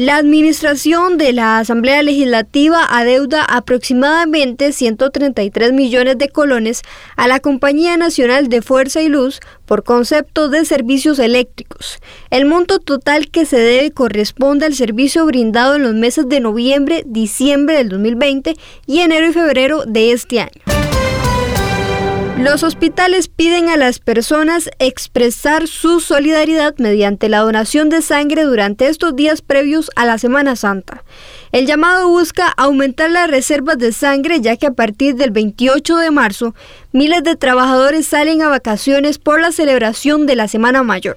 La administración de la Asamblea Legislativa adeuda aproximadamente 133 millones de colones a la Compañía Nacional de Fuerza y Luz por concepto de servicios eléctricos. El monto total que se debe corresponde al servicio brindado en los meses de noviembre, diciembre del 2020 y enero y febrero de este año. Los hospitales piden a las personas expresar su solidaridad mediante la donación de sangre durante estos días previos a la Semana Santa. El llamado busca aumentar las reservas de sangre ya que a partir del 28 de marzo miles de trabajadores salen a vacaciones por la celebración de la Semana Mayor.